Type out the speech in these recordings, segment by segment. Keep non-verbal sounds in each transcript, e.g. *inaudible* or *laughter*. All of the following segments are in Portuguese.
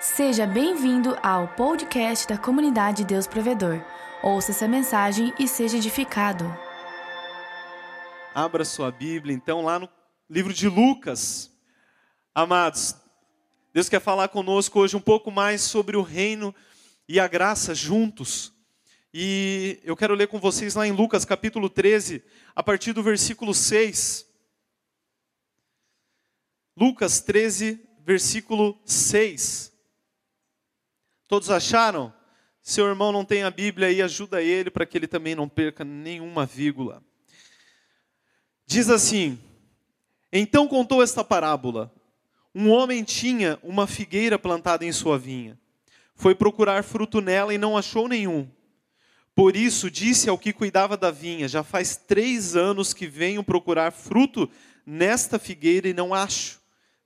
Seja bem-vindo ao podcast da comunidade Deus Provedor. Ouça essa mensagem e seja edificado. Abra sua Bíblia, então, lá no livro de Lucas. Amados, Deus quer falar conosco hoje um pouco mais sobre o reino e a graça juntos. E eu quero ler com vocês lá em Lucas capítulo 13, a partir do versículo 6. Lucas 13, versículo 6. Todos acharam? Seu irmão não tem a Bíblia aí, ajuda ele para que ele também não perca nenhuma vírgula. Diz assim: Então contou esta parábola. Um homem tinha uma figueira plantada em sua vinha. Foi procurar fruto nela e não achou nenhum. Por isso disse ao que cuidava da vinha: Já faz três anos que venho procurar fruto nesta figueira e não acho.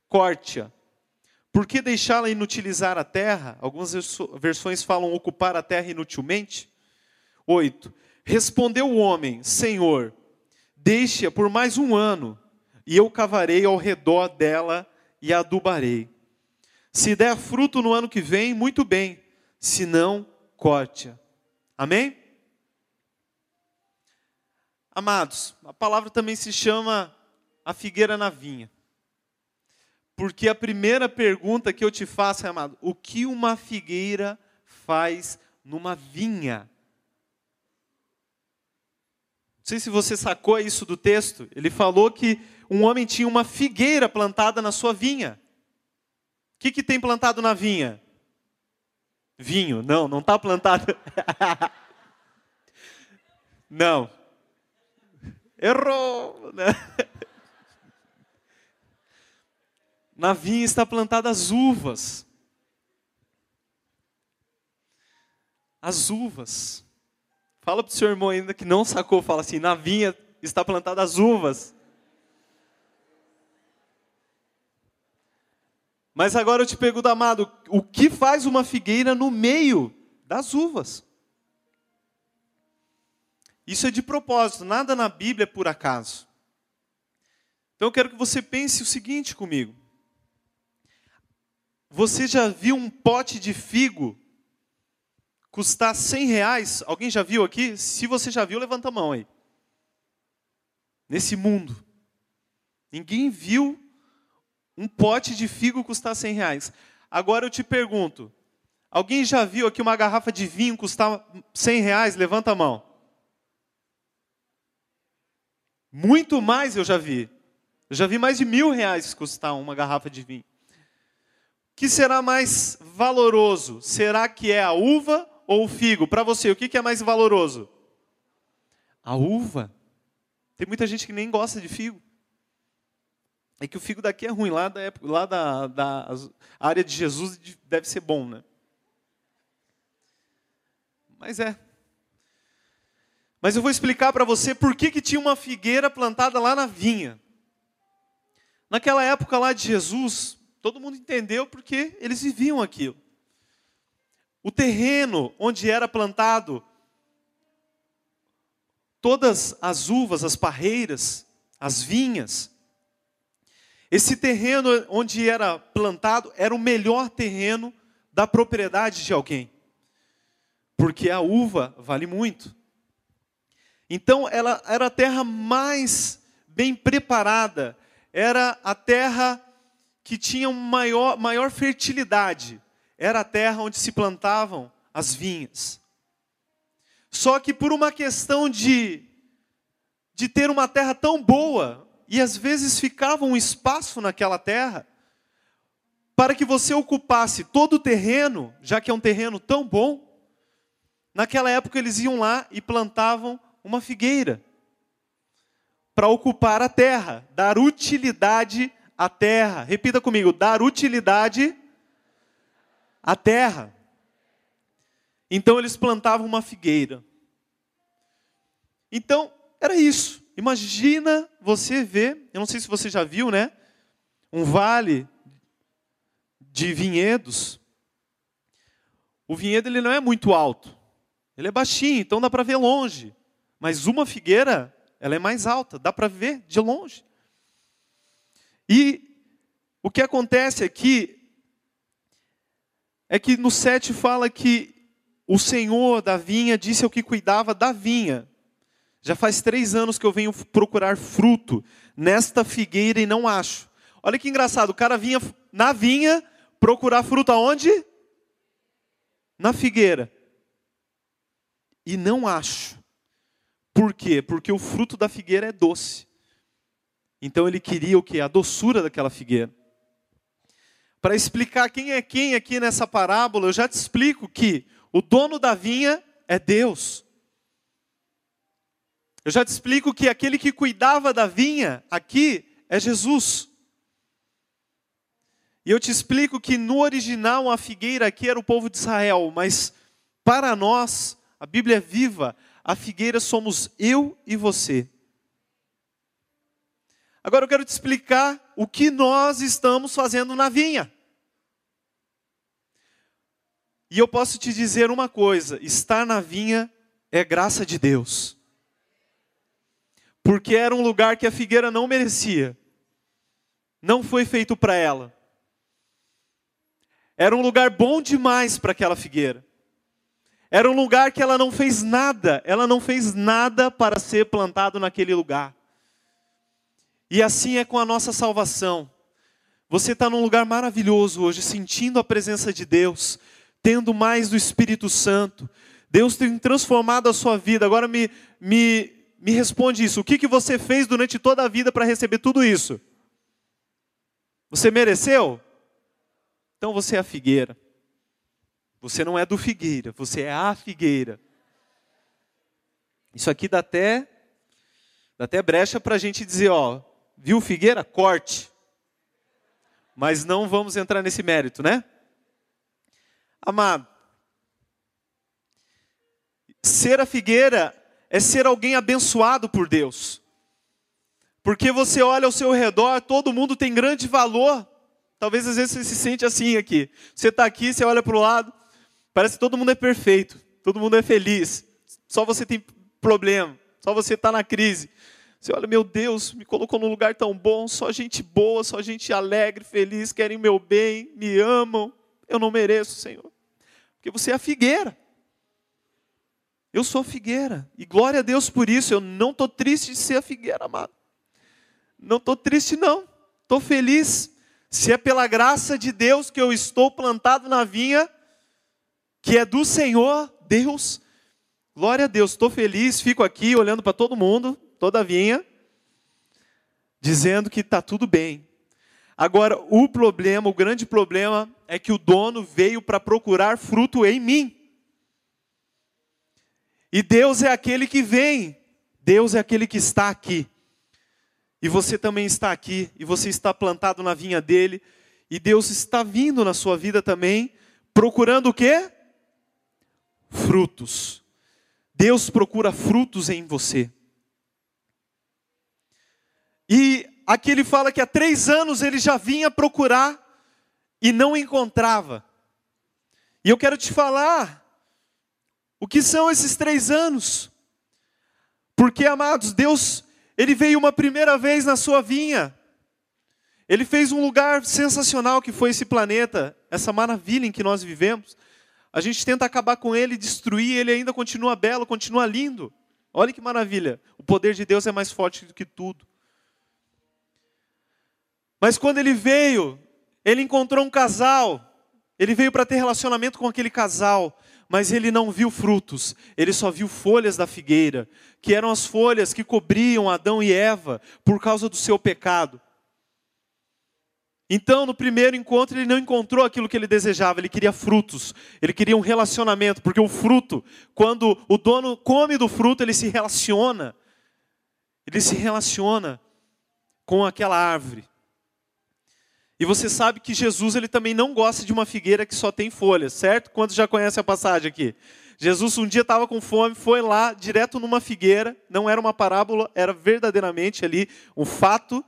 Corte-a por que deixá-la inutilizar a terra? Algumas versões falam ocupar a terra inutilmente. 8. Respondeu o homem: Senhor, deixe-a por mais um ano, e eu cavarei ao redor dela e a adubarei. Se der fruto no ano que vem, muito bem, se não, corte-a. Amém? Amados, a palavra também se chama a figueira na vinha. Porque a primeira pergunta que eu te faço amado, o que uma figueira faz numa vinha? Não sei se você sacou isso do texto. Ele falou que um homem tinha uma figueira plantada na sua vinha. O que, que tem plantado na vinha? Vinho. Não, não está plantado. *laughs* não. Errou. Né? Na vinha está plantada as uvas. As uvas. Fala para o seu irmão ainda que não sacou, fala assim: na vinha está plantada as uvas. Mas agora eu te pergunto, amado, o que faz uma figueira no meio das uvas? Isso é de propósito, nada na Bíblia é por acaso. Então eu quero que você pense o seguinte comigo. Você já viu um pote de figo custar 100 reais? Alguém já viu aqui? Se você já viu, levanta a mão aí. Nesse mundo. Ninguém viu um pote de figo custar 100 reais. Agora eu te pergunto: alguém já viu aqui uma garrafa de vinho custar 100 reais? Levanta a mão. Muito mais eu já vi. Eu já vi mais de mil reais custar uma garrafa de vinho que será mais valoroso? Será que é a uva ou o figo? Para você, o que é mais valoroso? A uva. Tem muita gente que nem gosta de figo. É que o figo daqui é ruim, lá da, época, lá da, da área de Jesus deve ser bom, né? Mas é. Mas eu vou explicar para você por que, que tinha uma figueira plantada lá na vinha. Naquela época lá de Jesus, Todo mundo entendeu porque eles viviam aquilo. O terreno onde era plantado todas as uvas, as parreiras, as vinhas, esse terreno onde era plantado era o melhor terreno da propriedade de alguém. Porque a uva vale muito. Então ela era a terra mais bem preparada, era a terra que tinham maior, maior fertilidade era a terra onde se plantavam as vinhas. Só que por uma questão de, de ter uma terra tão boa, e às vezes ficava um espaço naquela terra, para que você ocupasse todo o terreno, já que é um terreno tão bom, naquela época eles iam lá e plantavam uma figueira, para ocupar a terra, dar utilidade a terra. Repita comigo: dar utilidade à terra. Então eles plantavam uma figueira. Então, era isso. Imagina você ver, eu não sei se você já viu, né? Um vale de vinhedos. O vinhedo ele não é muito alto. Ele é baixinho, então dá para ver longe. Mas uma figueira, ela é mais alta, dá para ver de longe. E o que acontece que é que no 7 fala que o Senhor da vinha disse ao que cuidava da vinha: Já faz três anos que eu venho procurar fruto nesta figueira e não acho. Olha que engraçado, o cara vinha na vinha procurar fruto aonde? Na figueira. E não acho. Por quê? Porque o fruto da figueira é doce. Então ele queria o que? A doçura daquela figueira. Para explicar quem é quem aqui nessa parábola, eu já te explico que o dono da vinha é Deus. Eu já te explico que aquele que cuidava da vinha aqui é Jesus. E eu te explico que no original a figueira aqui era o povo de Israel, mas para nós, a Bíblia é viva, a figueira somos eu e você. Agora eu quero te explicar o que nós estamos fazendo na vinha. E eu posso te dizer uma coisa: estar na vinha é graça de Deus. Porque era um lugar que a figueira não merecia, não foi feito para ela. Era um lugar bom demais para aquela figueira. Era um lugar que ela não fez nada, ela não fez nada para ser plantado naquele lugar. E assim é com a nossa salvação. Você está num lugar maravilhoso hoje, sentindo a presença de Deus, tendo mais do Espírito Santo. Deus tem transformado a sua vida. Agora me, me, me responde isso. O que, que você fez durante toda a vida para receber tudo isso? Você mereceu? Então você é a figueira. Você não é do figueira, você é a figueira. Isso aqui dá até, dá até brecha para a gente dizer, ó, Viu figueira? Corte. Mas não vamos entrar nesse mérito, né? Amado, ser a figueira é ser alguém abençoado por Deus. Porque você olha ao seu redor, todo mundo tem grande valor. Talvez às vezes você se sente assim aqui. Você está aqui, você olha para o lado, parece que todo mundo é perfeito, todo mundo é feliz. Só você tem problema, só você está na crise. Você olha, meu Deus, me colocou num lugar tão bom, só gente boa, só gente alegre, feliz, querem meu bem, me amam. Eu não mereço, Senhor. Porque você é a figueira. Eu sou a figueira. E glória a Deus por isso. Eu não estou triste de ser a figueira, amado. Não estou triste, não. Estou feliz. Se é pela graça de Deus que eu estou plantado na vinha, que é do Senhor, Deus. Glória a Deus. Estou feliz, fico aqui olhando para todo mundo toda a vinha, dizendo que está tudo bem. Agora, o problema, o grande problema, é que o dono veio para procurar fruto em mim. E Deus é aquele que vem, Deus é aquele que está aqui. E você também está aqui, e você está plantado na vinha dele, e Deus está vindo na sua vida também, procurando o quê? Frutos. Deus procura frutos em você. E aqui ele fala que há três anos ele já vinha procurar e não encontrava. E eu quero te falar o que são esses três anos. Porque, amados, Deus, Ele veio uma primeira vez na sua vinha. Ele fez um lugar sensacional que foi esse planeta, essa maravilha em que nós vivemos. A gente tenta acabar com ele, destruir, ele ainda continua belo, continua lindo. Olha que maravilha. O poder de Deus é mais forte do que tudo. Mas quando ele veio, ele encontrou um casal. Ele veio para ter relacionamento com aquele casal, mas ele não viu frutos, ele só viu folhas da figueira, que eram as folhas que cobriam Adão e Eva por causa do seu pecado. Então, no primeiro encontro, ele não encontrou aquilo que ele desejava, ele queria frutos, ele queria um relacionamento, porque o fruto, quando o dono come do fruto, ele se relaciona, ele se relaciona com aquela árvore. E você sabe que Jesus ele também não gosta de uma figueira que só tem folhas, certo? Quantos já conhecem a passagem aqui? Jesus um dia estava com fome, foi lá direto numa figueira, não era uma parábola, era verdadeiramente ali um fato.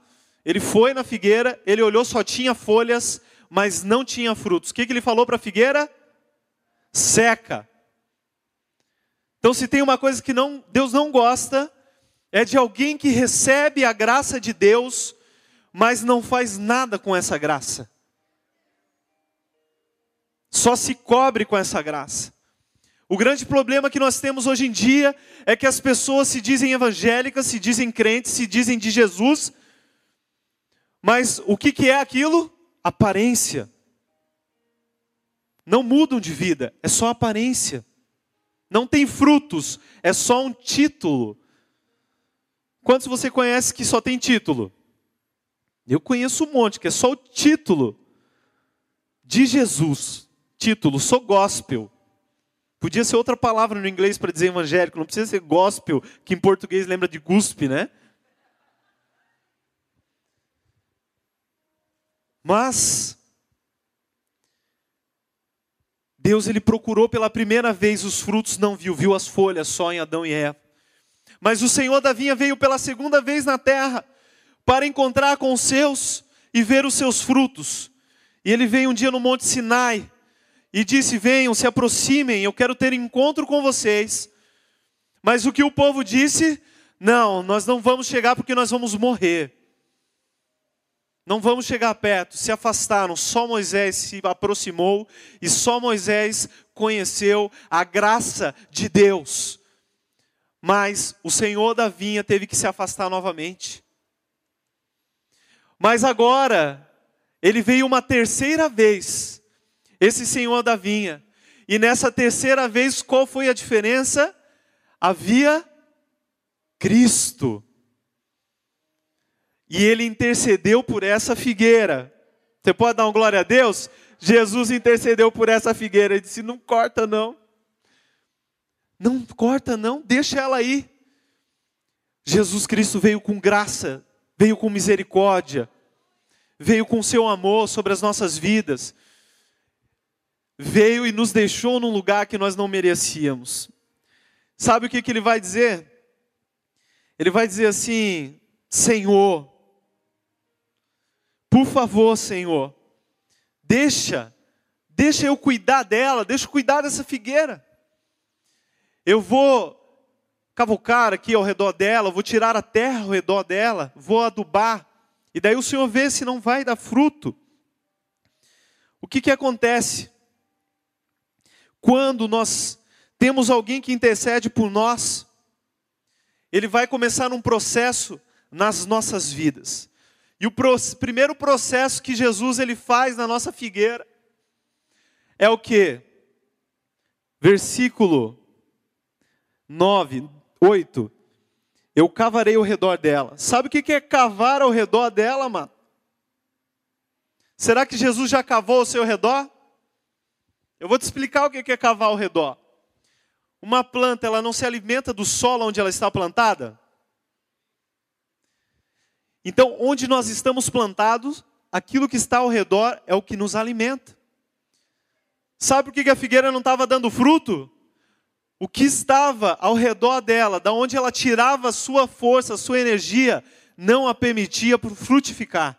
Ele foi na figueira, ele olhou, só tinha folhas, mas não tinha frutos. O que, que ele falou para a figueira? Seca. Então, se tem uma coisa que não, Deus não gosta, é de alguém que recebe a graça de Deus mas não faz nada com essa graça. só se cobre com essa graça. O grande problema que nós temos hoje em dia é que as pessoas se dizem evangélicas, se dizem crentes, se dizem de Jesus, mas o que, que é aquilo? Aparência. Não mudam de vida, é só aparência. Não tem frutos, é só um título. Quantos você conhece que só tem título? Eu conheço um monte, que é só o título de Jesus. Título, sou gospel. Podia ser outra palavra no inglês para dizer evangélico, não precisa ser gospel, que em português lembra de guspe, né? Mas Deus ele procurou pela primeira vez os frutos, não viu, viu as folhas só em Adão e Eva. Mas o Senhor da vinha veio pela segunda vez na terra para encontrar com os seus e ver os seus frutos. E ele veio um dia no Monte Sinai e disse: Venham, se aproximem, eu quero ter encontro com vocês. Mas o que o povo disse? Não, nós não vamos chegar porque nós vamos morrer. Não vamos chegar perto. Se afastaram, só Moisés se aproximou e só Moisés conheceu a graça de Deus. Mas o Senhor da vinha teve que se afastar novamente. Mas agora, ele veio uma terceira vez, esse Senhor da vinha. E nessa terceira vez, qual foi a diferença? Havia Cristo. E ele intercedeu por essa figueira. Você pode dar uma glória a Deus? Jesus intercedeu por essa figueira. Ele disse: Não corta, não. Não corta, não. Deixa ela aí. Jesus Cristo veio com graça, veio com misericórdia, veio com seu amor sobre as nossas vidas, veio e nos deixou num lugar que nós não merecíamos. Sabe o que, que ele vai dizer? Ele vai dizer assim: Senhor, por favor, Senhor, deixa, deixa eu cuidar dela, deixa eu cuidar dessa figueira. Eu vou cavocar aqui ao redor dela, vou tirar a terra ao redor dela, vou adubar, e daí o Senhor vê se não vai dar fruto. O que, que acontece? Quando nós temos alguém que intercede por nós, ele vai começar um processo nas nossas vidas. E o pro, primeiro processo que Jesus ele faz na nossa figueira é o que? Versículo 9, 8 eu cavarei ao redor dela. Sabe o que é cavar ao redor dela, mano? Será que Jesus já cavou ao seu redor? Eu vou te explicar o que é cavar ao redor. Uma planta, ela não se alimenta do solo onde ela está plantada? Então, onde nós estamos plantados, aquilo que está ao redor é o que nos alimenta. Sabe por que a figueira não estava dando fruto? O que estava ao redor dela, da onde ela tirava sua força, sua energia, não a permitia frutificar.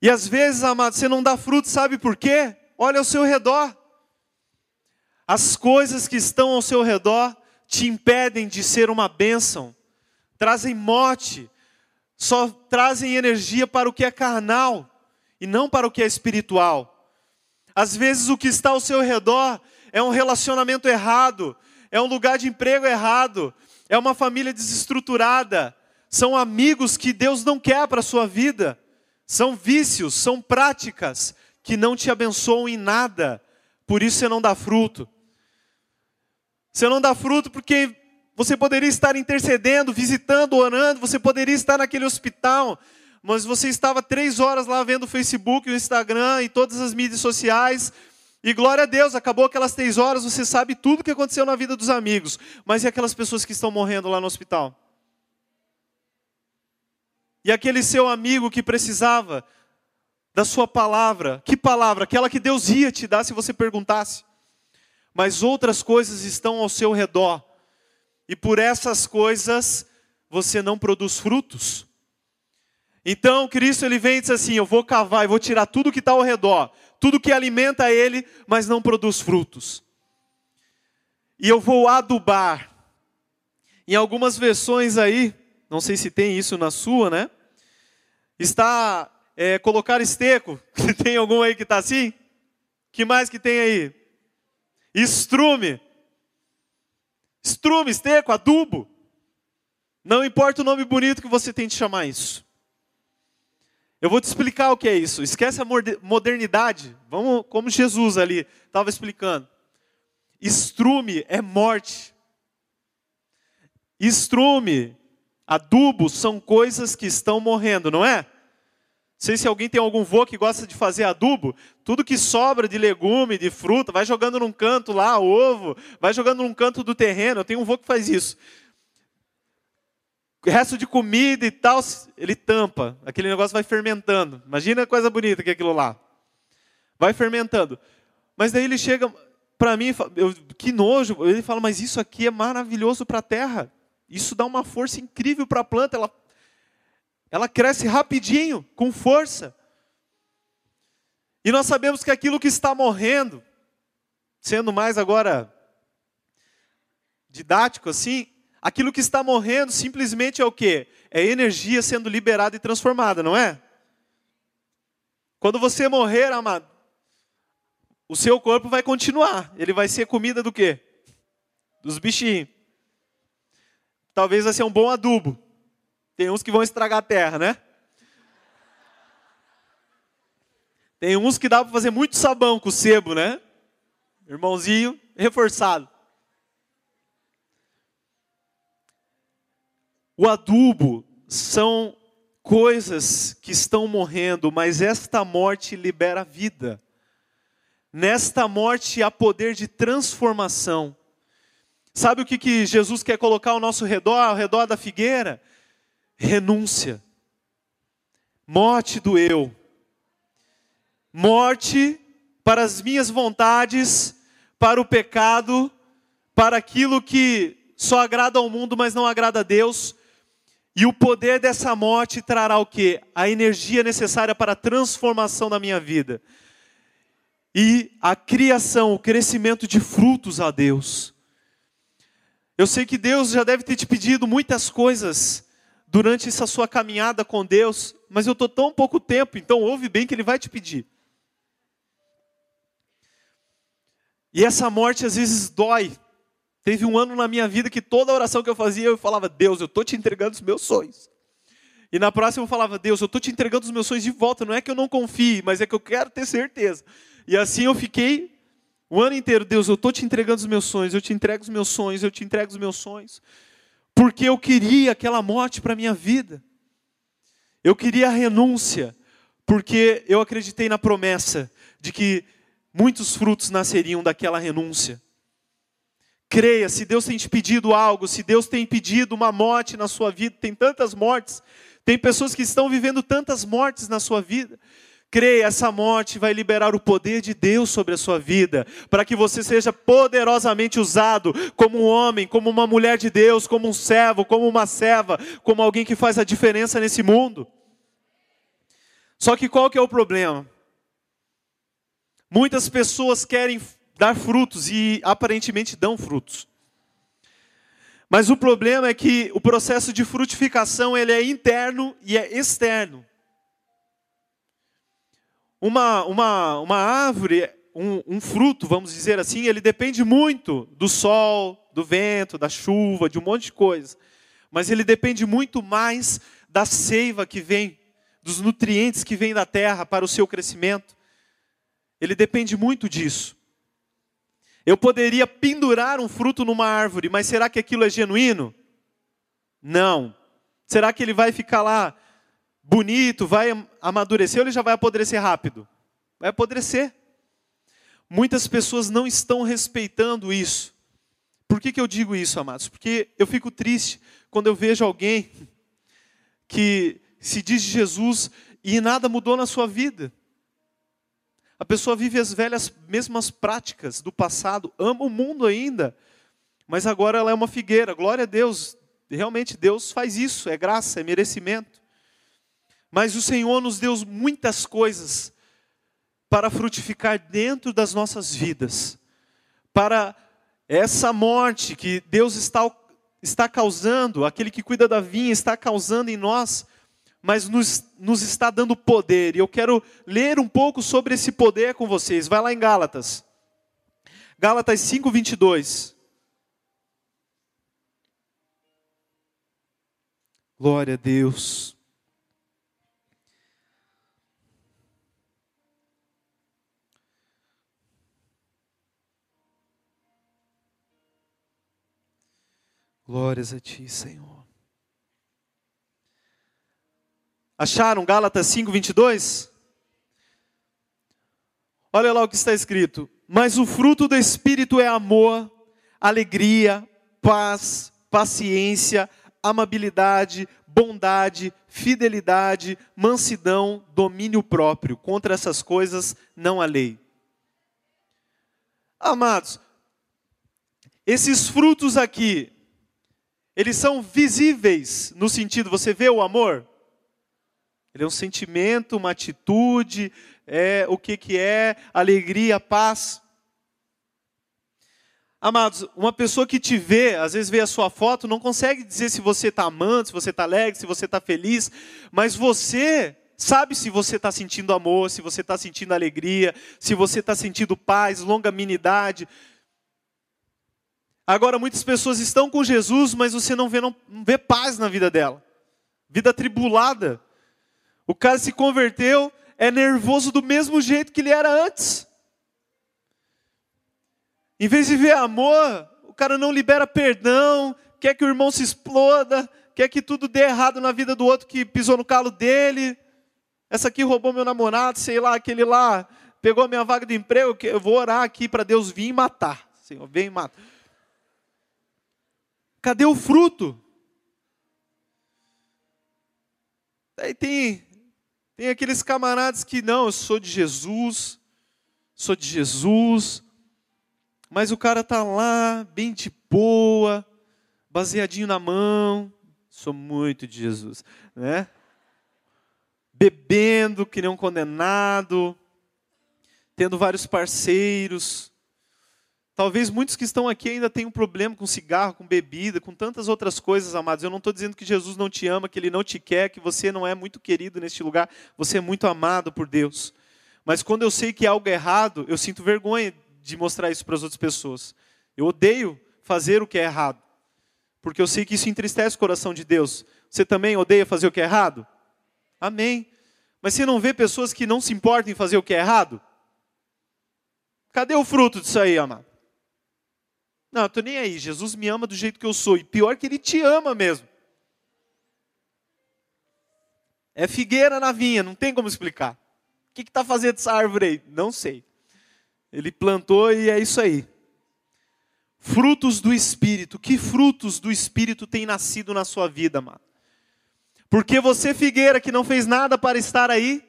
E às vezes, amado, você não dá fruto, sabe por quê? Olha ao seu redor. As coisas que estão ao seu redor te impedem de ser uma bênção, trazem morte, só trazem energia para o que é carnal e não para o que é espiritual. Às vezes, o que está ao seu redor é um relacionamento errado, é um lugar de emprego errado, é uma família desestruturada, são amigos que Deus não quer para a sua vida, são vícios, são práticas que não te abençoam em nada, por isso você não dá fruto. Você não dá fruto porque você poderia estar intercedendo, visitando, orando, você poderia estar naquele hospital, mas você estava três horas lá vendo o Facebook, o Instagram e todas as mídias sociais, e glória a Deus, acabou aquelas três horas, você sabe tudo o que aconteceu na vida dos amigos. Mas e aquelas pessoas que estão morrendo lá no hospital? E aquele seu amigo que precisava da sua palavra, que palavra? Aquela que Deus ia te dar se você perguntasse. Mas outras coisas estão ao seu redor. E por essas coisas você não produz frutos. Então Cristo ele vem e diz assim: Eu vou cavar e vou tirar tudo que está ao redor tudo que alimenta ele, mas não produz frutos. E eu vou adubar. Em algumas versões aí, não sei se tem isso na sua, né? Está é, colocar esteco. *laughs* Tem algum aí que está assim? Que mais que tem aí? Estrume. Estrume, esteco, adubo. Não importa o nome bonito que você tente chamar isso. Eu vou te explicar o que é isso. Esquece a modernidade. Vamos como Jesus ali estava explicando. Estrume é morte. Estrume, adubo são coisas que estão morrendo, não é? Não sei se alguém tem algum vô que gosta de fazer adubo. Tudo que sobra de legume, de fruta, vai jogando num canto lá, ovo, vai jogando num canto do terreno. Eu tenho um vô que faz isso. Resto de comida e tal, ele tampa. Aquele negócio vai fermentando. Imagina a coisa bonita que é aquilo lá. Vai fermentando. Mas daí ele chega para mim, eu, que nojo. Ele fala, mas isso aqui é maravilhoso para a terra. Isso dá uma força incrível para a planta. Ela ela cresce rapidinho, com força. E nós sabemos que aquilo que está morrendo, sendo mais agora didático assim, aquilo que está morrendo simplesmente é o quê? É energia sendo liberada e transformada, não é? Quando você morrer, amado, o seu corpo vai continuar. Ele vai ser comida do quê? Dos bichinhos. Talvez vai ser um bom adubo. Tem uns que vão estragar a terra, né? Tem uns que dá para fazer muito sabão com sebo, né? Irmãozinho reforçado. O adubo são coisas que estão morrendo, mas esta morte libera vida. Nesta morte há poder de transformação. Sabe o que, que Jesus quer colocar ao nosso redor, ao redor da figueira? renúncia, morte do eu, morte para as minhas vontades, para o pecado, para aquilo que só agrada ao mundo, mas não agrada a Deus. E o poder dessa morte trará o que? A energia necessária para a transformação da minha vida. E a criação, o crescimento de frutos a Deus. Eu sei que Deus já deve ter te pedido muitas coisas durante essa sua caminhada com Deus, mas eu estou tão pouco tempo, então ouve bem que Ele vai te pedir. E essa morte às vezes dói. Teve um ano na minha vida que toda oração que eu fazia, eu falava, Deus, eu estou te entregando os meus sonhos. E na próxima eu falava, Deus, eu estou te entregando os meus sonhos de volta. Não é que eu não confie, mas é que eu quero ter certeza. E assim eu fiquei o ano inteiro, Deus, eu estou te entregando os meus sonhos, eu te entrego os meus sonhos, eu te entrego os meus sonhos porque eu queria aquela morte para a minha vida. Eu queria a renúncia, porque eu acreditei na promessa de que muitos frutos nasceriam daquela renúncia. Creia, se Deus tem te pedido algo, se Deus tem pedido uma morte na sua vida, tem tantas mortes, tem pessoas que estão vivendo tantas mortes na sua vida. Creia, essa morte vai liberar o poder de Deus sobre a sua vida, para que você seja poderosamente usado como um homem, como uma mulher de Deus, como um servo, como uma serva, como alguém que faz a diferença nesse mundo. Só que qual que é o problema? Muitas pessoas querem dar frutos e aparentemente dão frutos. Mas o problema é que o processo de frutificação ele é interno e é externo. Uma, uma, uma árvore, um, um fruto, vamos dizer assim, ele depende muito do sol, do vento, da chuva, de um monte de coisa. Mas ele depende muito mais da seiva que vem, dos nutrientes que vêm da terra para o seu crescimento. Ele depende muito disso. Eu poderia pendurar um fruto numa árvore, mas será que aquilo é genuíno? Não. Será que ele vai ficar lá bonito, vai amadurecer ou ele já vai apodrecer rápido? Vai apodrecer. Muitas pessoas não estão respeitando isso. Por que, que eu digo isso, amados? Porque eu fico triste quando eu vejo alguém que se diz de Jesus e nada mudou na sua vida. A pessoa vive as velhas mesmas práticas do passado, ama o mundo ainda, mas agora ela é uma figueira. Glória a Deus. Realmente Deus faz isso, é graça, é merecimento. Mas o Senhor nos deu muitas coisas para frutificar dentro das nossas vidas, para essa morte que Deus está, está causando, aquele que cuida da vinha está causando em nós, mas nos, nos está dando poder. E eu quero ler um pouco sobre esse poder com vocês. Vai lá em Gálatas. Gálatas 5, 22. Glória a Deus. Glórias a Ti, Senhor. Acharam Gálatas 5, 22? Olha lá o que está escrito. Mas o fruto do Espírito é amor, alegria, paz, paciência, amabilidade, bondade, fidelidade, mansidão, domínio próprio. Contra essas coisas não há lei. Amados, esses frutos aqui, eles são visíveis no sentido, você vê o amor? Ele é um sentimento, uma atitude, é o que, que é alegria, paz. Amados, uma pessoa que te vê, às vezes vê a sua foto, não consegue dizer se você está amando, se você está alegre, se você está feliz, mas você sabe se você está sentindo amor, se você está sentindo alegria, se você está sentindo paz, longanimidade. Agora, muitas pessoas estão com Jesus, mas você não vê, não, não vê paz na vida dela. Vida tribulada. O cara se converteu, é nervoso do mesmo jeito que ele era antes. Em vez de ver amor, o cara não libera perdão, quer que o irmão se exploda, quer que tudo dê errado na vida do outro que pisou no calo dele. Essa aqui roubou meu namorado, sei lá, aquele lá pegou a minha vaga de emprego, eu vou orar aqui para Deus vir e matar. Senhor, vem e mata. Cadê o fruto? Aí tem, tem aqueles camaradas que não, eu sou de Jesus, sou de Jesus, mas o cara tá lá, bem de boa, baseadinho na mão. Sou muito de Jesus, né? Bebendo que nem um condenado, tendo vários parceiros. Talvez muitos que estão aqui ainda tenham um problema com cigarro, com bebida, com tantas outras coisas, amados. Eu não estou dizendo que Jesus não te ama, que Ele não te quer, que você não é muito querido neste lugar. Você é muito amado por Deus. Mas quando eu sei que algo é errado, eu sinto vergonha de mostrar isso para as outras pessoas. Eu odeio fazer o que é errado, porque eu sei que isso entristece o coração de Deus. Você também odeia fazer o que é errado? Amém. Mas você não vê pessoas que não se importam em fazer o que é errado? Cadê o fruto disso aí, amado? Não, eu estou nem aí. Jesus me ama do jeito que eu sou. E pior que ele te ama mesmo. É figueira na vinha, não tem como explicar. O que está fazendo essa árvore aí? Não sei. Ele plantou e é isso aí. Frutos do Espírito. Que frutos do Espírito tem nascido na sua vida, amado? Porque você, figueira, que não fez nada para estar aí,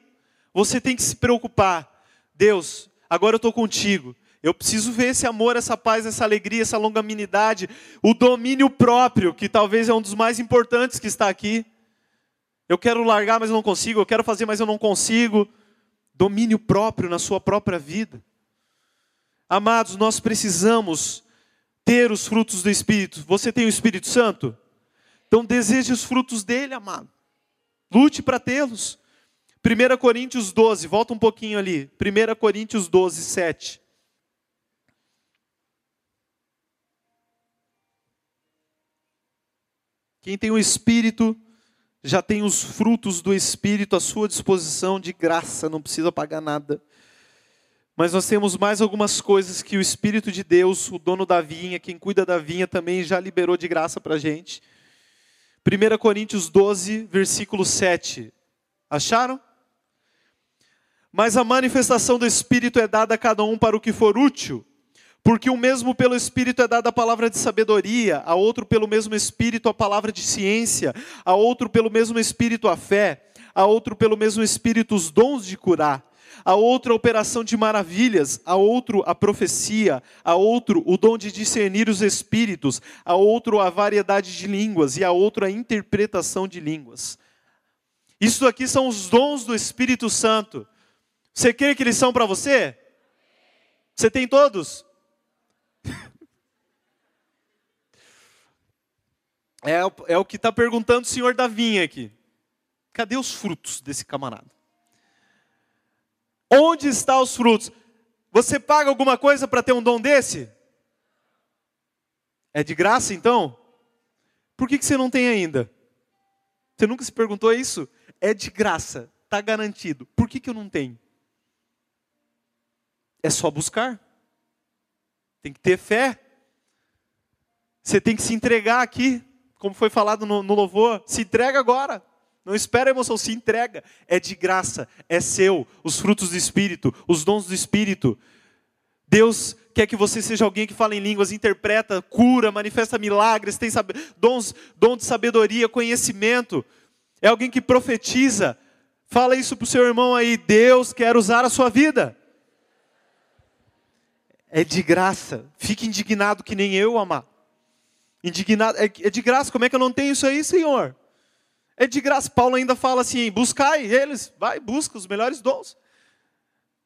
você tem que se preocupar. Deus, agora eu estou contigo. Eu preciso ver esse amor, essa paz, essa alegria, essa longanimidade, o domínio próprio, que talvez é um dos mais importantes que está aqui. Eu quero largar, mas não consigo. Eu quero fazer, mas eu não consigo. Domínio próprio na sua própria vida. Amados, nós precisamos ter os frutos do Espírito. Você tem o Espírito Santo? Então deseje os frutos dele, amado. Lute para tê-los. 1 Coríntios 12, volta um pouquinho ali. 1 Coríntios 12, 7. Quem tem o Espírito já tem os frutos do Espírito à sua disposição de graça, não precisa pagar nada. Mas nós temos mais algumas coisas que o Espírito de Deus, o dono da vinha, quem cuida da vinha, também já liberou de graça para a gente. 1 Coríntios 12, versículo 7. Acharam? Mas a manifestação do Espírito é dada a cada um para o que for útil. Porque o mesmo pelo Espírito é dada a palavra de sabedoria, a outro pelo mesmo Espírito a palavra de ciência, a outro pelo mesmo Espírito a fé, a outro pelo mesmo Espírito os dons de curar a outro a operação de maravilhas, a outro a profecia, a outro o dom de discernir os espíritos, a outro a variedade de línguas e a outro a interpretação de línguas. Isso aqui são os dons do Espírito Santo. Você crê que eles são para você? Você tem todos? É, é o que está perguntando o senhor da vinha aqui. Cadê os frutos desse camarada? Onde estão os frutos? Você paga alguma coisa para ter um dom desse? É de graça então? Por que, que você não tem ainda? Você nunca se perguntou isso? É de graça, está garantido. Por que, que eu não tenho? É só buscar. Tem que ter fé. Você tem que se entregar aqui, como foi falado no, no louvor. Se entrega agora. Não espera a emoção, se entrega. É de graça, é seu. Os frutos do Espírito, os dons do Espírito. Deus quer que você seja alguém que fala em línguas, interpreta, cura, manifesta milagres, tem dons, dom de sabedoria, conhecimento. É alguém que profetiza. Fala isso para o seu irmão aí. Deus quer usar a sua vida. É de graça. Fique indignado que nem eu, amar. Indignado. É, é de graça. Como é que eu não tenho isso aí, Senhor? É de graça. Paulo ainda fala assim: buscai eles, vai, busca os melhores dons.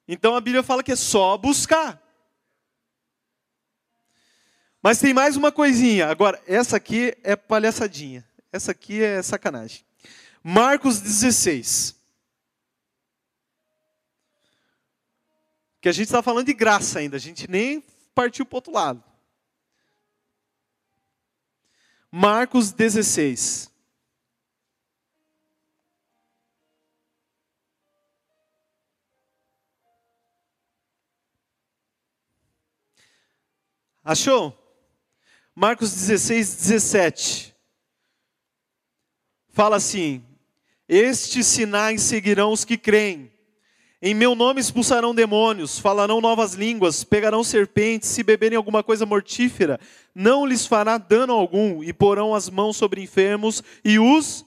Então a Bíblia fala que é só buscar. Mas tem mais uma coisinha. Agora, essa aqui é palhaçadinha. Essa aqui é sacanagem. Marcos 16. Que a gente está falando de graça ainda, a gente nem partiu para o outro lado. Marcos 16. Achou? Marcos 16, 17. Fala assim: Estes sinais seguirão os que creem. Em meu nome expulsarão demônios, falarão novas línguas, pegarão serpentes, se beberem alguma coisa mortífera, não lhes fará dano algum, e porão as mãos sobre enfermos e os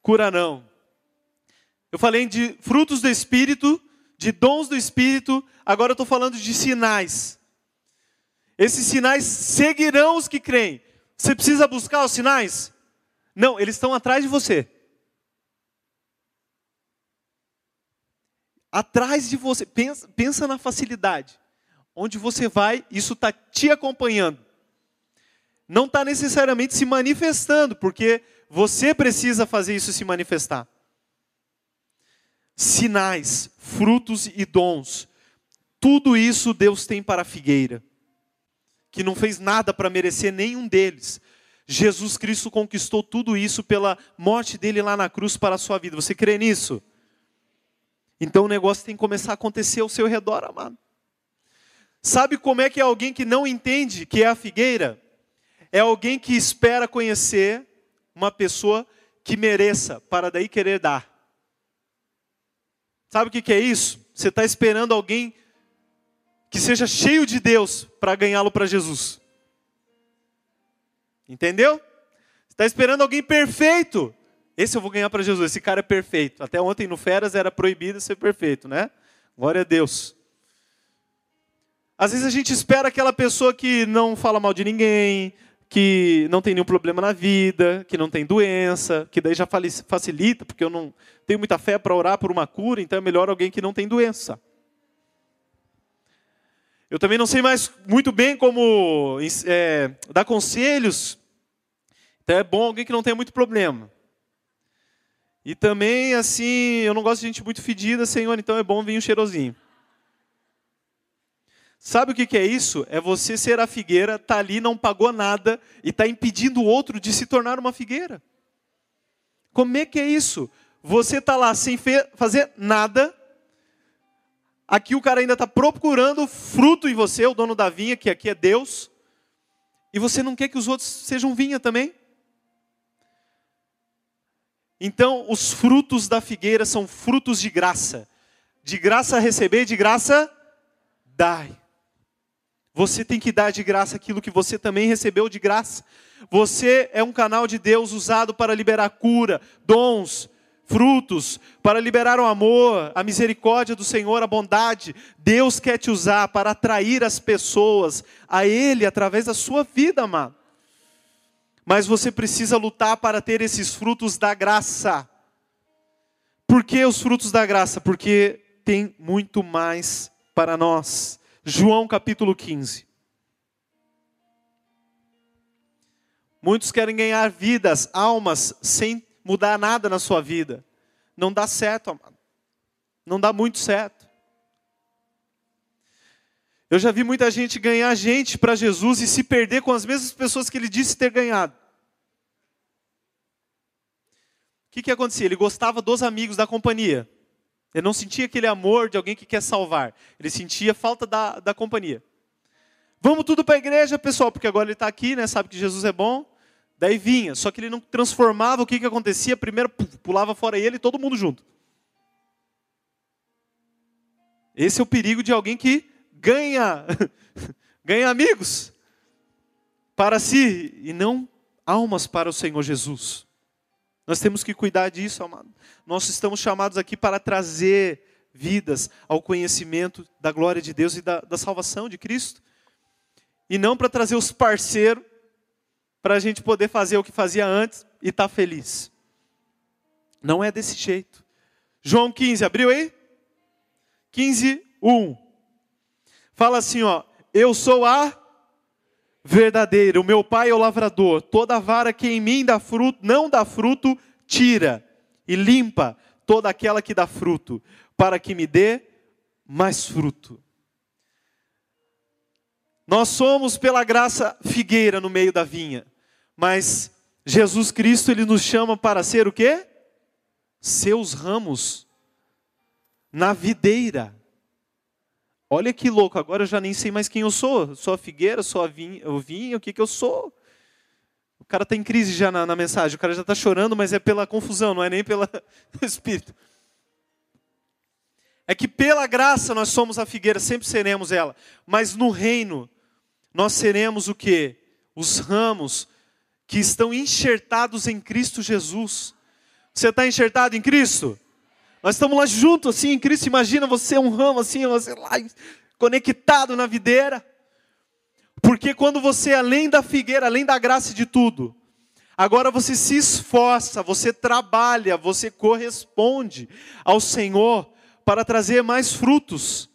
curarão. Eu falei de frutos do Espírito, de dons do Espírito, agora eu estou falando de sinais. Esses sinais seguirão os que creem. Você precisa buscar os sinais? Não, eles estão atrás de você. Atrás de você. Pensa, pensa na facilidade. Onde você vai, isso está te acompanhando. Não está necessariamente se manifestando, porque você precisa fazer isso se manifestar. Sinais, frutos e dons. Tudo isso Deus tem para a figueira que não fez nada para merecer nenhum deles. Jesus Cristo conquistou tudo isso pela morte dele lá na cruz para a sua vida. Você crê nisso? Então o negócio tem que começar a acontecer ao seu redor, amado. Sabe como é que é alguém que não entende que é a figueira? É alguém que espera conhecer uma pessoa que mereça, para daí querer dar. Sabe o que é isso? Você está esperando alguém que seja cheio de Deus para ganhá-lo para Jesus. Entendeu? Está esperando alguém perfeito. Esse eu vou ganhar para Jesus. Esse cara é perfeito. Até ontem no Feras era proibido ser perfeito, né? Glória a Deus. Às vezes a gente espera aquela pessoa que não fala mal de ninguém, que não tem nenhum problema na vida, que não tem doença, que daí já facilita, porque eu não tenho muita fé para orar por uma cura, então é melhor alguém que não tem doença. Eu também não sei mais muito bem como é, dar conselhos. Então é bom alguém que não tenha muito problema. E também, assim, eu não gosto de gente muito fedida, Senhor, então é bom um cheirosinho. Sabe o que é isso? É você ser a figueira, tá ali, não pagou nada e está impedindo o outro de se tornar uma figueira. Como é que é isso? Você está lá sem fazer nada, Aqui o cara ainda está procurando fruto em você, o dono da vinha, que aqui é Deus. E você não quer que os outros sejam vinha também? Então, os frutos da figueira são frutos de graça. De graça receber, de graça dai. Você tem que dar de graça aquilo que você também recebeu de graça. Você é um canal de Deus usado para liberar cura, dons, frutos, para liberar o amor, a misericórdia do Senhor, a bondade. Deus quer te usar para atrair as pessoas a Ele através da sua vida, amado. Mas você precisa lutar para ter esses frutos da graça. Por que os frutos da graça? Porque tem muito mais para nós. João capítulo 15. Muitos querem ganhar vidas, almas, sem mudar nada na sua vida. Não dá certo, amado. Não dá muito certo. Eu já vi muita gente ganhar gente para Jesus e se perder com as mesmas pessoas que ele disse ter ganhado. O que, que acontecia? Ele gostava dos amigos da companhia. Ele não sentia aquele amor de alguém que quer salvar. Ele sentia falta da, da companhia. Vamos tudo para a igreja, pessoal, porque agora ele está aqui, né? Sabe que Jesus é bom. Daí vinha, só que ele não transformava. O que, que acontecia? Primeiro pulava fora ele e todo mundo junto. Esse é o perigo de alguém que ganha, *laughs* ganha amigos para si e não almas para o Senhor Jesus. Nós temos que cuidar disso, amado. Nós estamos chamados aqui para trazer vidas ao conhecimento da glória de Deus e da, da salvação de Cristo. E não para trazer os parceiros para a gente poder fazer o que fazia antes e estar tá feliz. Não é desse jeito. João 15, abriu aí? 15, 1. Fala assim, ó, eu sou a verdadeira, o meu pai é o lavrador, toda vara que em mim dá fruto, não dá fruto, tira e limpa toda aquela que dá fruto, para que me dê mais fruto. Nós somos pela graça figueira no meio da vinha, mas Jesus Cristo ele nos chama para ser o quê? Seus ramos na videira. Olha que louco, agora eu já nem sei mais quem eu sou. Sou a figueira, sou a vinha, o vinho, o que, que eu sou? O cara está em crise já na, na, mensagem, o cara já está chorando, mas é pela confusão, não é nem *laughs* pelo Espírito. É que pela graça nós somos a figueira, sempre seremos ela. Mas no reino, nós seremos o que? Os ramos que estão enxertados em Cristo Jesus. Você está enxertado em Cristo? Nós estamos lá juntos, assim, em Cristo. Imagina você um ramo, assim, você lá conectado na videira. Porque quando você, além da figueira, além da graça de tudo, agora você se esforça, você trabalha, você corresponde ao Senhor para trazer mais frutos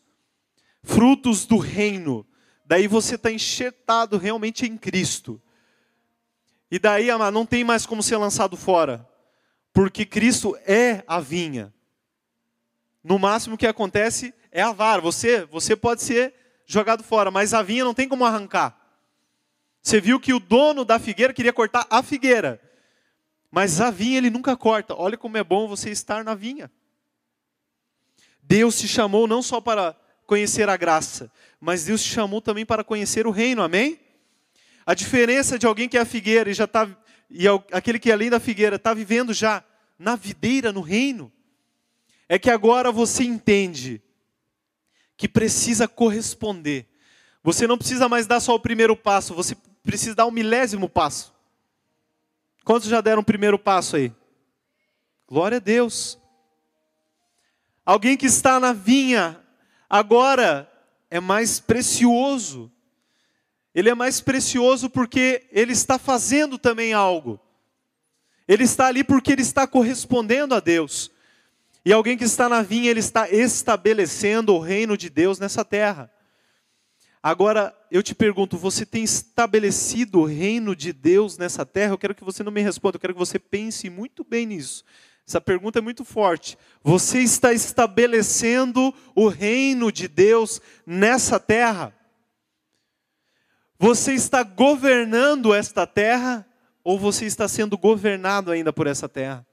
frutos do reino. Daí você está enxertado realmente em Cristo. E daí, amado, não tem mais como ser lançado fora, porque Cristo é a vinha. No máximo que acontece é a vara. Você, você pode ser jogado fora, mas a vinha não tem como arrancar. Você viu que o dono da figueira queria cortar a figueira, mas a vinha ele nunca corta. Olha como é bom você estar na vinha. Deus te chamou não só para conhecer a graça, mas Deus te chamou também para conhecer o reino, amém? A diferença de alguém que é a figueira e já está e aquele que é além da figueira está vivendo já na videira, no reino é que agora você entende que precisa corresponder. Você não precisa mais dar só o primeiro passo, você precisa dar o um milésimo passo. Quantos já deram o primeiro passo aí? Glória a Deus. Alguém que está na vinha agora é mais precioso. Ele é mais precioso porque ele está fazendo também algo. Ele está ali porque ele está correspondendo a Deus. E alguém que está na vinha, ele está estabelecendo o reino de Deus nessa terra. Agora, eu te pergunto, você tem estabelecido o reino de Deus nessa terra? Eu quero que você não me responda, eu quero que você pense muito bem nisso. Essa pergunta é muito forte. Você está estabelecendo o reino de Deus nessa terra? Você está governando esta terra ou você está sendo governado ainda por essa terra?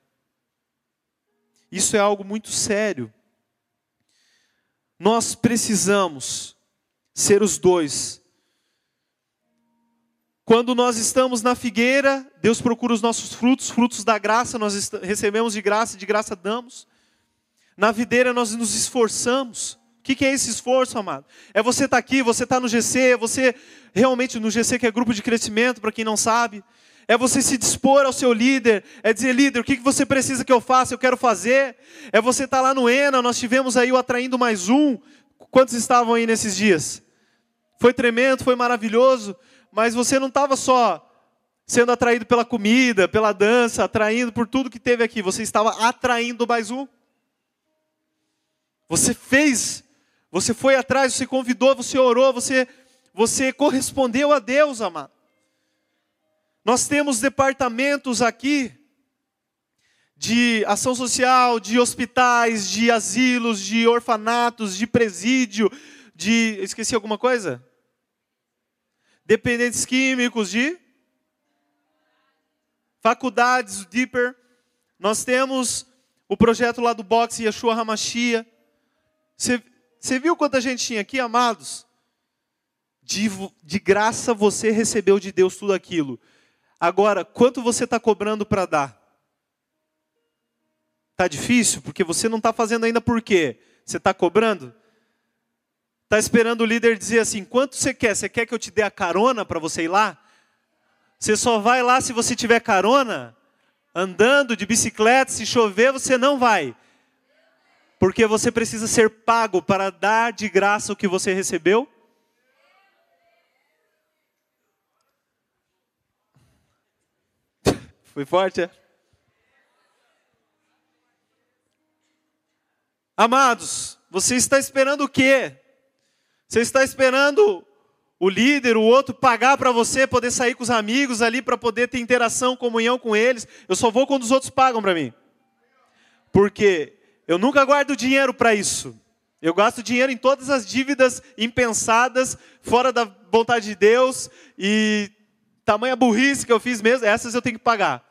Isso é algo muito sério. Nós precisamos ser os dois. Quando nós estamos na figueira, Deus procura os nossos frutos, frutos da graça, nós recebemos de graça, de graça damos. Na videira nós nos esforçamos. O que é esse esforço, amado? É você estar tá aqui, você estar tá no GC, é você realmente no GC, que é grupo de crescimento, para quem não sabe é você se dispor ao seu líder, é dizer, líder, o que você precisa que eu faça? Eu quero fazer. É você estar tá lá no ENA, nós tivemos aí o Atraindo Mais Um. Quantos estavam aí nesses dias? Foi tremendo, foi maravilhoso, mas você não estava só sendo atraído pela comida, pela dança, atraindo por tudo que teve aqui, você estava atraindo mais um. Você fez, você foi atrás, você convidou, você orou, você, você correspondeu a Deus, amado. Nós temos departamentos aqui de ação social, de hospitais, de asilos, de orfanatos, de presídio, de. Esqueci alguma coisa? Dependentes químicos, de. Faculdades, Deeper. Nós temos o projeto lá do boxe Yeshua Hamashia. Você, você viu quanta gente tinha aqui, amados? De, de graça você recebeu de Deus tudo aquilo. Agora, quanto você está cobrando para dar? Está difícil? Porque você não está fazendo ainda por quê? Você está cobrando? Está esperando o líder dizer assim: quanto você quer? Você quer que eu te dê a carona para você ir lá? Você só vai lá se você tiver carona? Andando de bicicleta, se chover, você não vai. Porque você precisa ser pago para dar de graça o que você recebeu? Foi forte, é? Amados, você está esperando o quê? Você está esperando o líder, o outro, pagar para você poder sair com os amigos ali, para poder ter interação, comunhão com eles. Eu só vou quando os outros pagam para mim. Porque eu nunca guardo dinheiro para isso. Eu gasto dinheiro em todas as dívidas impensadas, fora da vontade de Deus, e tamanha burrice que eu fiz mesmo, essas eu tenho que pagar.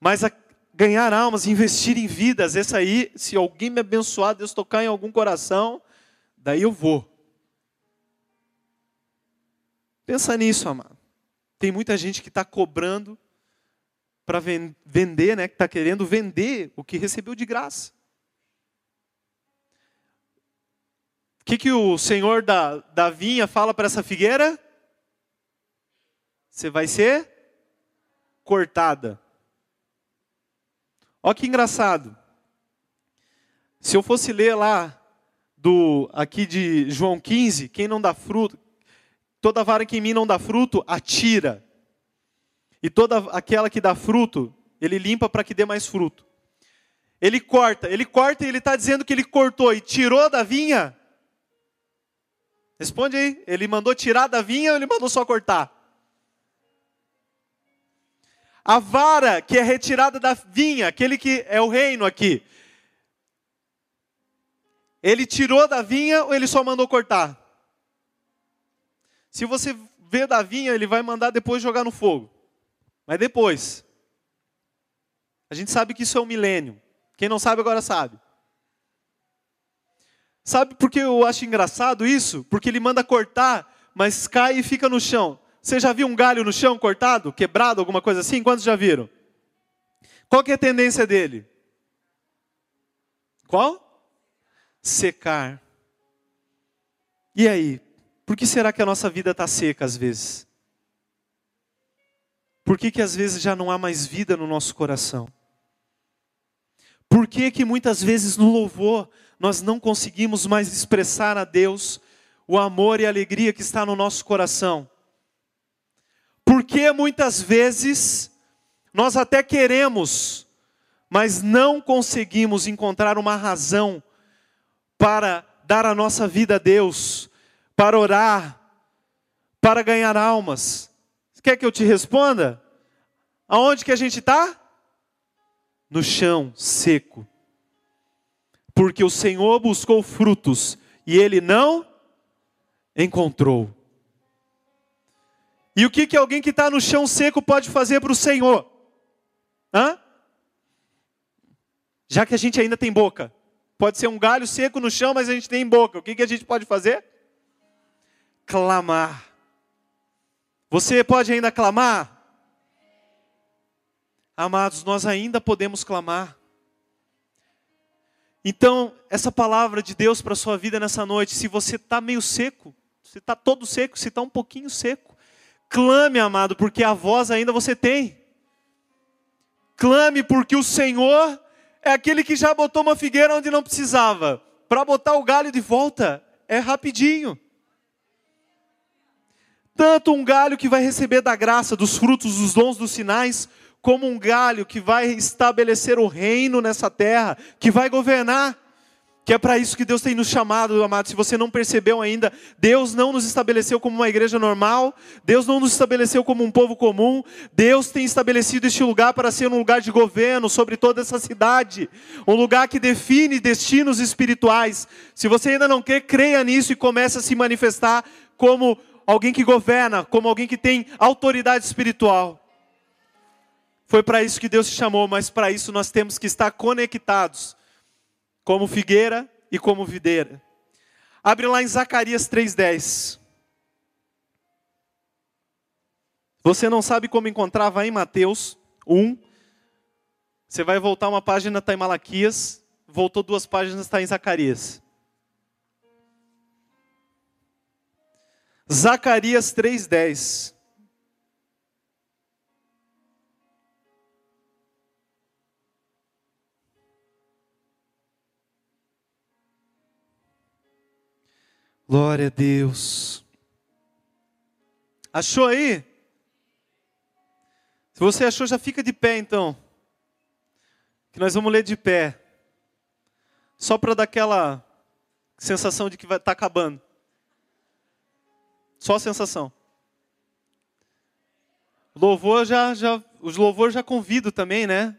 Mas a, ganhar almas, investir em vidas, essa aí, se alguém me abençoar, Deus tocar em algum coração, daí eu vou. Pensa nisso, amado. Tem muita gente que está cobrando para vender, né? Que está querendo vender o que recebeu de graça. O que, que o senhor da, da vinha fala para essa figueira? Você vai ser cortada. Olha que engraçado. Se eu fosse ler lá do aqui de João 15, quem não dá fruto, toda vara que em mim não dá fruto, atira. E toda aquela que dá fruto, ele limpa para que dê mais fruto. Ele corta, ele corta e ele está dizendo que ele cortou e tirou da vinha. Responde aí, ele mandou tirar da vinha ou ele mandou só cortar? A vara que é retirada da vinha, aquele que é o reino aqui. Ele tirou da vinha ou ele só mandou cortar? Se você vê da vinha, ele vai mandar depois jogar no fogo. Mas depois. A gente sabe que isso é um milênio. Quem não sabe agora sabe. Sabe por que eu acho engraçado isso? Porque ele manda cortar, mas cai e fica no chão. Você já viu um galho no chão cortado, quebrado, alguma coisa assim? Quantos já viram? Qual que é a tendência dele? Qual? Secar. E aí? Por que será que a nossa vida está seca às vezes? Por que, que às vezes já não há mais vida no nosso coração? Por que, que muitas vezes no louvor nós não conseguimos mais expressar a Deus o amor e a alegria que está no nosso coração? Porque muitas vezes nós até queremos, mas não conseguimos encontrar uma razão para dar a nossa vida a Deus, para orar, para ganhar almas. Quer que eu te responda? Aonde que a gente está? No chão seco. Porque o Senhor buscou frutos e ele não encontrou. E o que, que alguém que está no chão seco pode fazer para o Senhor? Hã? Já que a gente ainda tem boca. Pode ser um galho seco no chão, mas a gente tem boca. O que, que a gente pode fazer? Clamar. Você pode ainda clamar? Amados, nós ainda podemos clamar. Então, essa palavra de Deus para a sua vida nessa noite, se você está meio seco, se está todo seco, se está um pouquinho seco, Clame, amado, porque a voz ainda você tem. Clame, porque o Senhor é aquele que já botou uma figueira onde não precisava. Para botar o galho de volta é rapidinho. Tanto um galho que vai receber da graça, dos frutos, dos dons, dos sinais, como um galho que vai estabelecer o reino nessa terra, que vai governar Que é para isso que Deus tem nos chamado, amado. Se você não percebeu ainda, Deus não nos estabeleceu como uma igreja normal, Deus não nos estabeleceu como um povo comum, Deus tem estabelecido este lugar para ser um lugar de governo sobre toda essa cidade, um lugar que define destinos espirituais. Se você ainda não quer, creia nisso e comece a se manifestar como alguém que governa, como alguém que tem autoridade espiritual. Foi para isso que Deus te chamou, mas para isso nós temos que estar conectados, como figueira e como videira. Abre lá em Zacarias 3:10. Você não sabe como encontrar, vai em Mateus 1. Você vai voltar uma página, está em Malaquias. Voltou duas páginas, está em Zacarias. Zacarias 3,10. Glória a Deus. Achou aí? Se você achou, já fica de pé então. Que nós vamos ler de pé. Só para dar aquela sensação de que vai estar tá acabando. Só a sensação. Louvor já, já, os louvores já convido também, né?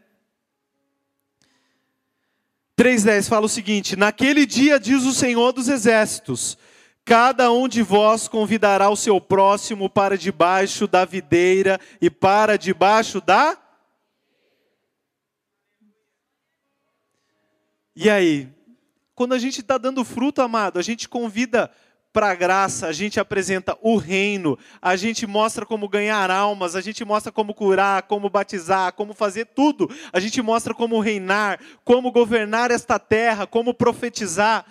3,10 fala o seguinte: Naquele dia, diz o Senhor dos Exércitos, cada um de vós convidará o seu próximo para debaixo da videira e para debaixo da. E aí? Quando a gente está dando fruto, amado, a gente convida para a graça, a gente apresenta o reino, a gente mostra como ganhar almas, a gente mostra como curar, como batizar, como fazer tudo. A gente mostra como reinar, como governar esta terra, como profetizar.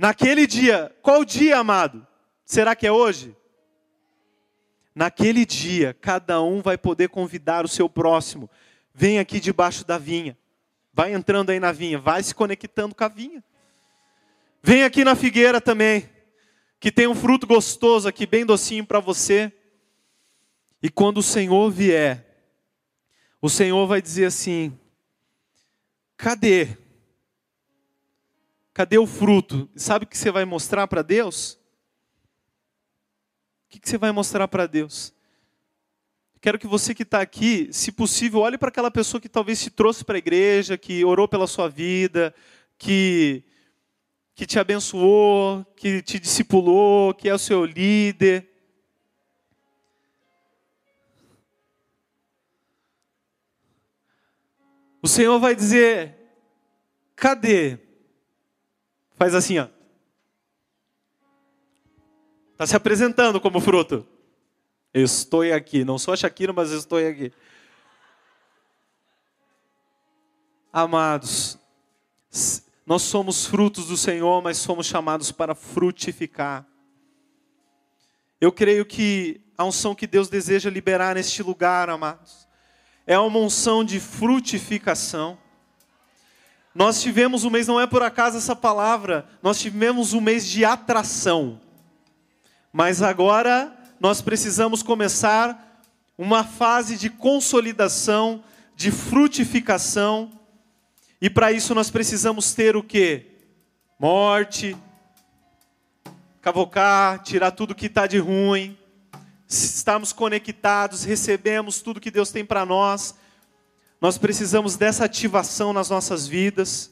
Naquele dia, qual dia, amado? Será que é hoje? Naquele dia, cada um vai poder convidar o seu próximo. Vem aqui debaixo da vinha. Vai entrando aí na vinha, vai se conectando com a vinha. Vem aqui na figueira também, que tem um fruto gostoso aqui, bem docinho para você. E quando o Senhor vier, o Senhor vai dizer assim: cadê? Cadê o fruto? Sabe o que você vai mostrar para Deus? O que você vai mostrar para Deus? Quero que você que está aqui, se possível, olhe para aquela pessoa que talvez te trouxe para a igreja, que orou pela sua vida, que que te abençoou, que te discipulou, que é o seu líder. O Senhor vai dizer: cadê? Faz assim, ó. Está se apresentando como fruto. Estou aqui. Não sou a Shakira, mas estou aqui. Amados, nós somos frutos do Senhor, mas somos chamados para frutificar. Eu creio que a unção que Deus deseja liberar neste lugar, amados, é uma unção de frutificação. Nós tivemos um mês, não é por acaso essa palavra, nós tivemos um mês de atração. Mas agora nós precisamos começar uma fase de consolidação, de frutificação, e para isso nós precisamos ter o que? Morte, cavocar, tirar tudo que está de ruim, estarmos conectados, recebemos tudo que Deus tem para nós. Nós precisamos dessa ativação nas nossas vidas.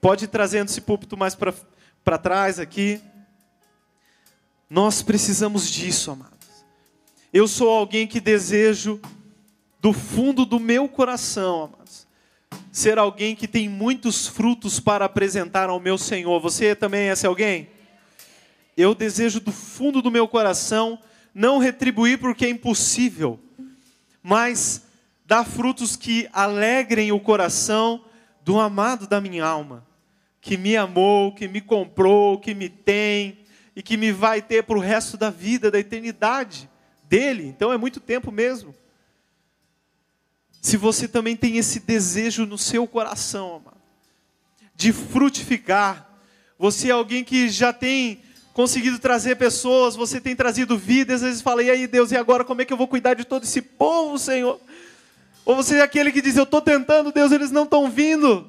Pode ir trazendo esse púlpito mais para trás aqui. Nós precisamos disso, amados. Eu sou alguém que desejo do fundo do meu coração, amados, ser alguém que tem muitos frutos para apresentar ao meu Senhor. Você também é esse alguém? Eu desejo do fundo do meu coração não retribuir porque é impossível, mas dar frutos que alegrem o coração do amado da minha alma, que me amou, que me comprou, que me tem e que me vai ter para o resto da vida, da eternidade dele. Então é muito tempo mesmo. Se você também tem esse desejo no seu coração, amado, de frutificar, você é alguém que já tem conseguido trazer pessoas, você tem trazido vida, às vezes fala, e aí Deus, e agora como é que eu vou cuidar de todo esse povo, Senhor? Ou você é aquele que diz, eu estou tentando, Deus, eles não estão vindo.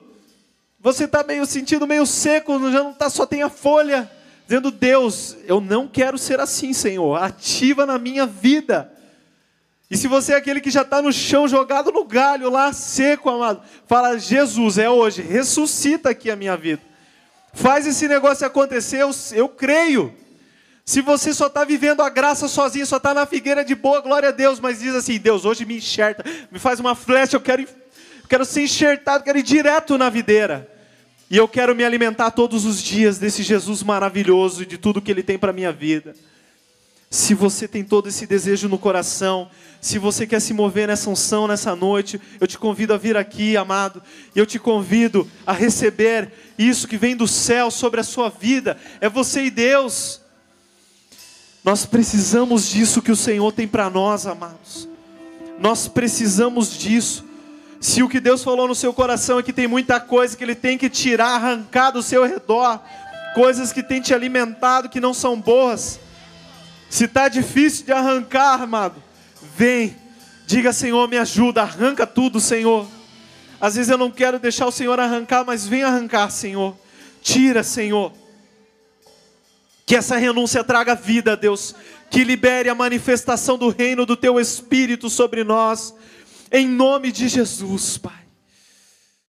Você está meio sentindo meio seco, já não tá, só tem a folha. Dizendo, Deus, eu não quero ser assim, Senhor. Ativa na minha vida. E se você é aquele que já está no chão, jogado no galho, lá seco, amado, fala, Jesus, é hoje, ressuscita aqui a minha vida. Faz esse negócio acontecer, eu, eu creio. Se você só está vivendo a graça sozinho, só está na figueira de boa, glória a Deus, mas diz assim: Deus, hoje me enxerta, me faz uma flecha, eu quero, quero ser enxertado, quero ir direto na videira. E eu quero me alimentar todos os dias desse Jesus maravilhoso e de tudo que Ele tem para a minha vida. Se você tem todo esse desejo no coração, se você quer se mover nessa unção nessa noite, eu te convido a vir aqui, amado, e eu te convido a receber isso que vem do céu sobre a sua vida. É você e Deus. Nós precisamos disso que o Senhor tem para nós, amados. Nós precisamos disso. Se o que Deus falou no seu coração é que tem muita coisa que Ele tem que tirar, arrancar do seu redor, coisas que tem te alimentado que não são boas. Se está difícil de arrancar, amado, vem, diga Senhor, me ajuda, arranca tudo, Senhor. Às vezes eu não quero deixar o Senhor arrancar, mas vem arrancar, Senhor. Tira, Senhor. Que essa renúncia traga vida, Deus. Que libere a manifestação do reino do Teu Espírito sobre nós. Em nome de Jesus, Pai.